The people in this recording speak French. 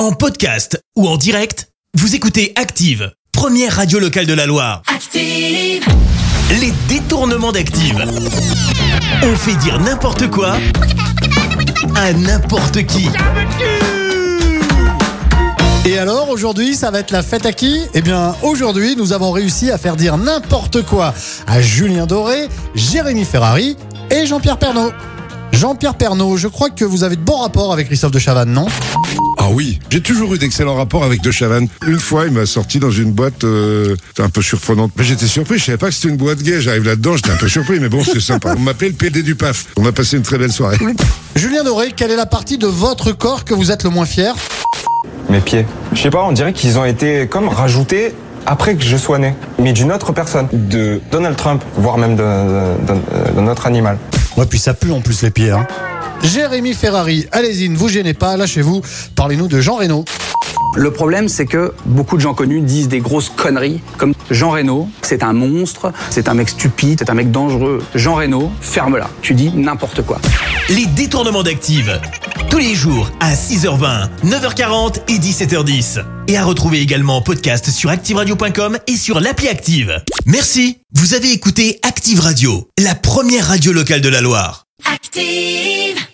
En podcast ou en direct, vous écoutez Active, première radio locale de la Loire. Active. Les détournements d'Active. On fait dire n'importe quoi à n'importe qui. Et alors aujourd'hui, ça va être la fête à qui? Eh bien, aujourd'hui, nous avons réussi à faire dire n'importe quoi à Julien Doré, Jérémy Ferrari et Jean-Pierre Pernaud. Jean-Pierre Pernaud, je crois que vous avez de bons rapports avec Christophe de Chavannes, non? Ah oui, j'ai toujours eu d'excellents rapports avec De Chavannes. Une fois, il m'a sorti dans une boîte euh, un peu surprenante. Mais j'étais surpris, je savais pas que c'était une boîte gay. J'arrive là-dedans, j'étais un peu surpris, mais bon, c'est sympa. On m'appelait le PD du PAF. On a passé une très belle soirée. Julien Doré, quelle est la partie de votre corps que vous êtes le moins fier? Mes pieds. Je sais pas, on dirait qu'ils ont été comme rajoutés après que je sois né, mais d'une autre personne, de Donald Trump, voire même d'un autre animal. Ouais, puis ça pue en plus les pieds. Hein. Jérémy Ferrari, allez-y, ne vous gênez pas, lâchez-vous. Parlez-nous de Jean Reno. Le problème, c'est que beaucoup de gens connus disent des grosses conneries, comme Jean Reno, c'est un monstre, c'est un mec stupide, c'est un mec dangereux. Jean Reno, ferme-la. Tu dis n'importe quoi. Les détournements d'Active. Tous les jours à 6h20, 9h40 et 17h10. Et à retrouver également en podcast sur ActiveRadio.com et sur l'appli Active. Merci. Vous avez écouté Active Radio, la première radio locale de la Loire. Active.